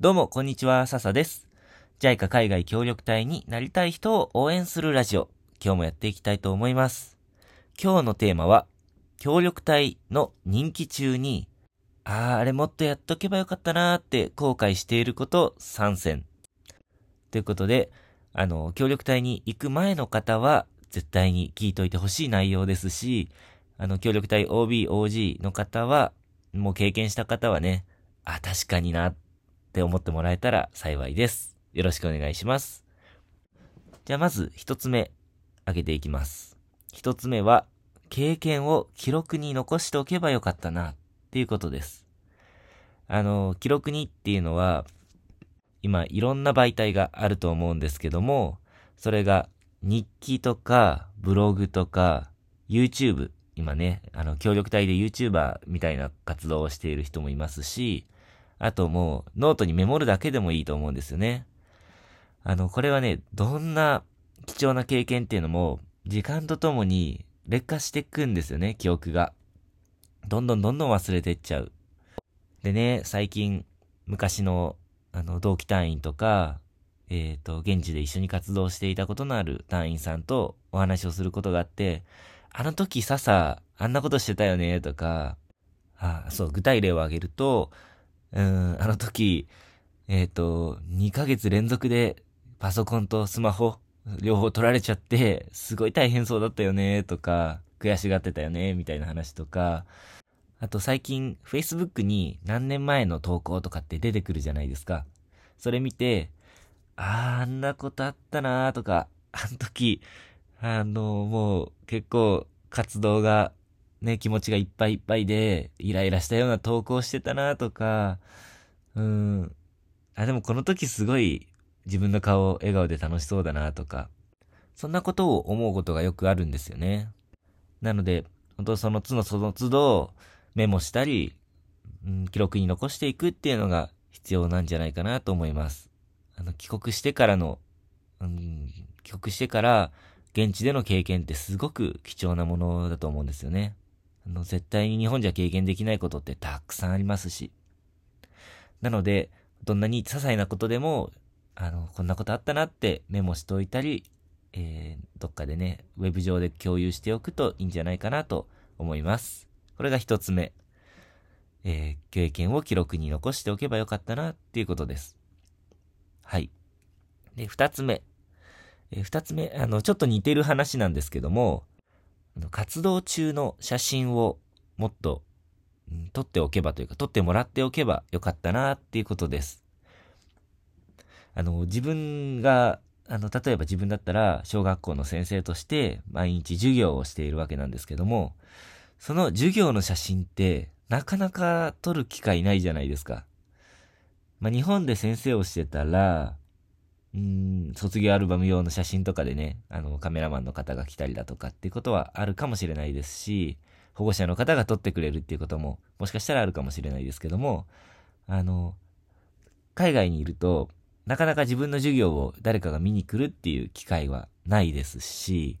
どうも、こんにちは、笹です。JICA 海外協力隊になりたい人を応援するラジオ。今日もやっていきたいと思います。今日のテーマは、協力隊の人気中に、ああ、あれもっとやっとけばよかったなーって後悔していること参戦。ということで、あの、協力隊に行く前の方は、絶対に聞いといてほしい内容ですし、あの、協力隊 OB、OG の方は、もう経験した方はね、あ、確かになっって思ってもらえたら幸いです。よろしくお願いします。じゃあまず一つ目、開けていきます。一つ目は、経験を記録に残しておけばよかったな、っていうことです。あの、記録にっていうのは、今いろんな媒体があると思うんですけども、それが日記とかブログとか YouTube、今ね、あの、協力隊で YouTuber みたいな活動をしている人もいますし、あともうノートにメモるだけでもいいと思うんですよね。あの、これはね、どんな貴重な経験っていうのも、時間とともに劣化していくんですよね、記憶が。どんどんどんどん忘れていっちゃう。でね、最近、昔のあの、同期隊員とか、えっ、ー、と、現地で一緒に活動していたことのある隊員さんとお話をすることがあって、あの時笹、あんなことしてたよね、とか、あそう、具体例を挙げると、うん、あの時、えっ、ー、と、2ヶ月連続でパソコンとスマホ、両方取られちゃって、すごい大変そうだったよね、とか、悔しがってたよね、みたいな話とか、あと最近、Facebook に何年前の投稿とかって出てくるじゃないですか。それ見て、あー、あんなことあったなーとか、あの時、あの、もう結構活動が、ね、気持ちがいっぱいいっぱいで、イライラしたような投稿してたなとか、うん。あ、でもこの時すごい自分の顔を笑顔で楽しそうだなとか、そんなことを思うことがよくあるんですよね。なので、本当その都度その都度、メモしたり、うん、記録に残していくっていうのが必要なんじゃないかなと思います。あの、帰国してからの、うん、帰国してから、現地での経験ってすごく貴重なものだと思うんですよね。あの、絶対に日本じゃ経験できないことってたくさんありますし。なので、どんなに些細なことでも、あの、こんなことあったなってメモしておいたり、えー、どっかでね、ウェブ上で共有しておくといいんじゃないかなと思います。これが一つ目。えー、経験を記録に残しておけばよかったなっていうことです。はい。で、二つ目。えー、二つ目、あの、ちょっと似てる話なんですけども、活動中の写真をもっと、撮っておけばというか、撮ってもらっておけばよかったなっていうことです。あの、自分が、あの、例えば自分だったら、小学校の先生として毎日授業をしているわけなんですけども、その授業の写真って、なかなか撮る機会ないじゃないですか。まあ、日本で先生をしてたら、うん、卒業アルバム用の写真とかでね、あの、カメラマンの方が来たりだとかっていうことはあるかもしれないですし、保護者の方が撮ってくれるっていうことも、もしかしたらあるかもしれないですけども、あの、海外にいると、なかなか自分の授業を誰かが見に来るっていう機会はないですし、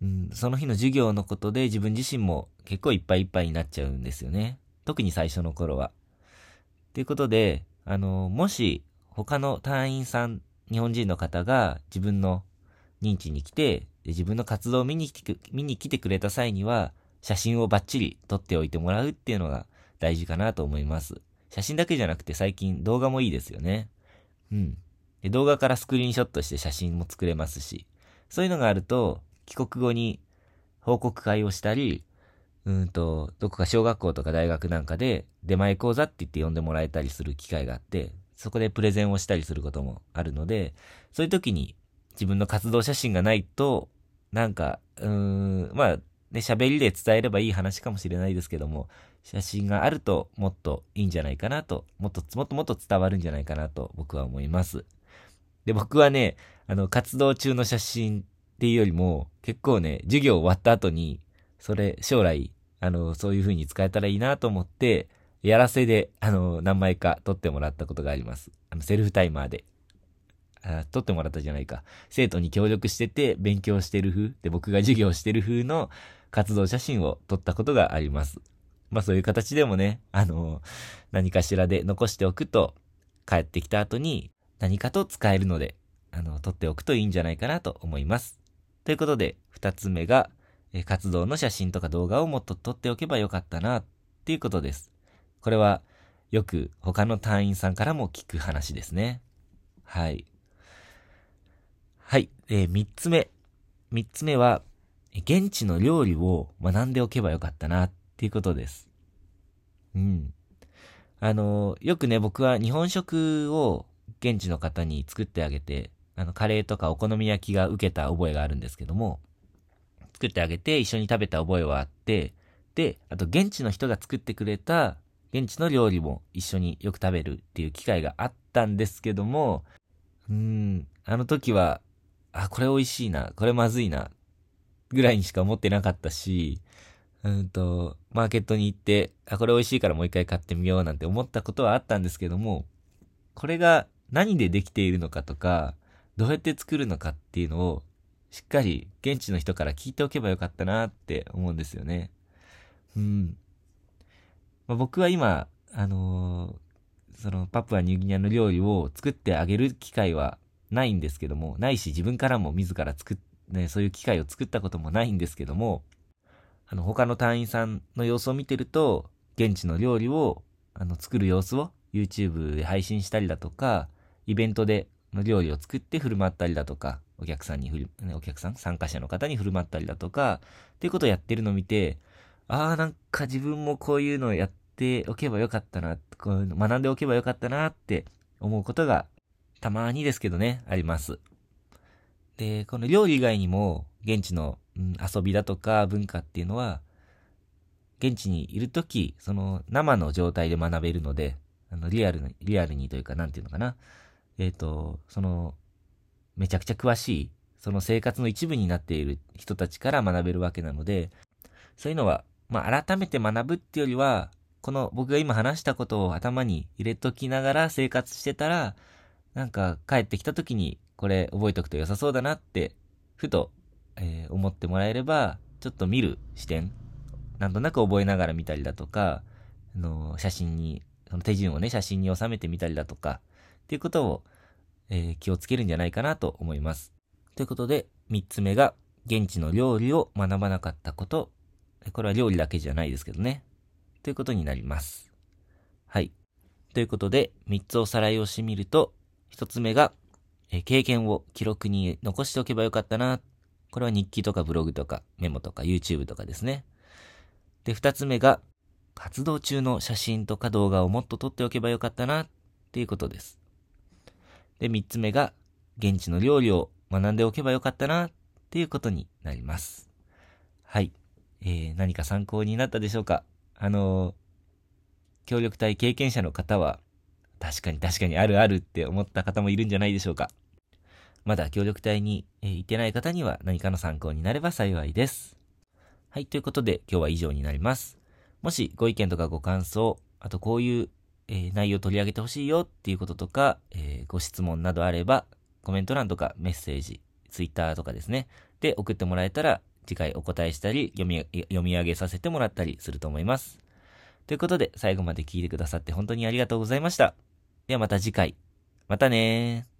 うん、その日の授業のことで自分自身も結構いっぱいいっぱいになっちゃうんですよね。特に最初の頃は。ということで、あの、もし他の隊員さん、日本人の方が自分の認知に来て、自分の活動を見に来て見に来てくれた際には、写真をバッチリ撮っておいてもらうっていうのが大事かなと思います。写真だけじゃなくて最近動画もいいですよね。うん。で動画からスクリーンショットして写真も作れますし、そういうのがあると、帰国後に報告会をしたり、うんと、どこか小学校とか大学なんかで出前講座って言って呼んでもらえたりする機会があって、そこでプレゼンをしたりすることもあるので、そういう時に自分の活動写真がないと、なんか、うーん、まあ、ね、喋りで伝えればいい話かもしれないですけども、写真があるともっといいんじゃないかなと、もっともっともっと伝わるんじゃないかなと僕は思います。で、僕はね、あの、活動中の写真っていうよりも、結構ね、授業終わった後に、それ、将来、あの、そういう風に使えたらいいなと思って、やらせで、あの、何枚か撮ってもらったことがあります。あの、セルフタイマーで。あ撮ってもらったじゃないか。生徒に協力してて、勉強してる風で、僕が授業してる風の活動写真を撮ったことがあります。まあそういう形でもね、あの、何かしらで残しておくと、帰ってきた後に何かと使えるので、あの、撮っておくといいんじゃないかなと思います。ということで、二つ目が、活動の写真とか動画をもっと撮っておけばよかったな、っていうことです。これは、よく他の隊員さんからも聞く話ですね。はい。はい。えー、三つ目。三つ目は、現地の料理を学んでおけばよかったな、っていうことです。うん。あの、よくね、僕は日本食を現地の方に作ってあげて、あの、カレーとかお好み焼きが受けた覚えがあるんですけども、作ってあげて一緒に食べた覚えはあって、で、あと現地の人が作ってくれた現地の料理も一緒によく食べるっていう機会があったんですけども、うん、あの時は、あ、これ美味しいな、これまずいな、ぐらいにしか思ってなかったし、うんと、マーケットに行って、あ、これ美味しいからもう一回買ってみようなんて思ったことはあったんですけども、これが何でできているのかとか、どうやって作るのかっていうのを、しっかり現地の人から聞いておけばよかったなって思うんですよね。うん。まあ、僕は今、あのー、そのパプアニューギニアの料理を作ってあげる機会はないんですけども、ないし自分からも自ら作っ、ね、そういう機会を作ったこともないんですけども、あの、他の隊員さんの様子を見てると、現地の料理を、あの、作る様子を YouTube で配信したりだとか、イベントでの料理を作って振る舞ったりだとか、お客さんに振る、お客さん参加者の方に振る舞ったりだとか、っていうことをやってるのを見て、ああ、なんか自分もこういうのをやっておけばよかったな、こういうの学んでおけばよかったなって思うことが、たまにですけどね、あります。で、この料理以外にも、現地のうん、遊びだとか文化っていうのは、現地にいるとき、その生の状態で学べるので、あの、リアルに、リアルにというか、なんていうのかな。えっ、ー、と、その、めちゃくちゃ詳しい、その生活の一部になっている人たちから学べるわけなので、そういうのは、まあ、改めて学ぶっていうよりは、この僕が今話したことを頭に入れときながら生活してたら、なんか帰ってきた時にこれ覚えておくと良さそうだなって、ふとえー、思ってもらえれば、ちょっと見る視点、なんとなく覚えながら見たりだとか、あの、写真に、その手順をね、写真に収めてみたりだとか、っていうことを、えー、気をつけるんじゃないかなと思います。ということで、三つ目が、現地の料理を学ばなかったこと。これは料理だけじゃないですけどね。ということになります。はい。ということで、三つおさらいをしてみると、一つ目が、え、経験を記録に残しておけばよかったなこれは日記とかブログとかメモとか YouTube とかですね。で、二つ目が、活動中の写真とか動画をもっと撮っておけばよかったなっていうことです。で、三つ目が、現地の料理を学んでおけばよかったなっていうことになります。はい。えー、何か参考になったでしょうか？あのー、協力隊経験者の方は、確かに確かにあるあるって思った方もいるんじゃないでしょうかまだ協力隊に、えー、行ってない方には何かの参考になれば幸いです。はい、ということで今日は以上になります。もしご意見とかご感想、あとこういう、えー、内容取り上げてほしいよっていうこととか、えー、ご質問などあれば、コメント欄とかメッセージ、ツイッターとかですね、で送ってもらえたら次回お答えしたり読み、読み上げさせてもらったりすると思います。ということで最後まで聞いてくださって本当にありがとうございました。ではまた次回。またねー。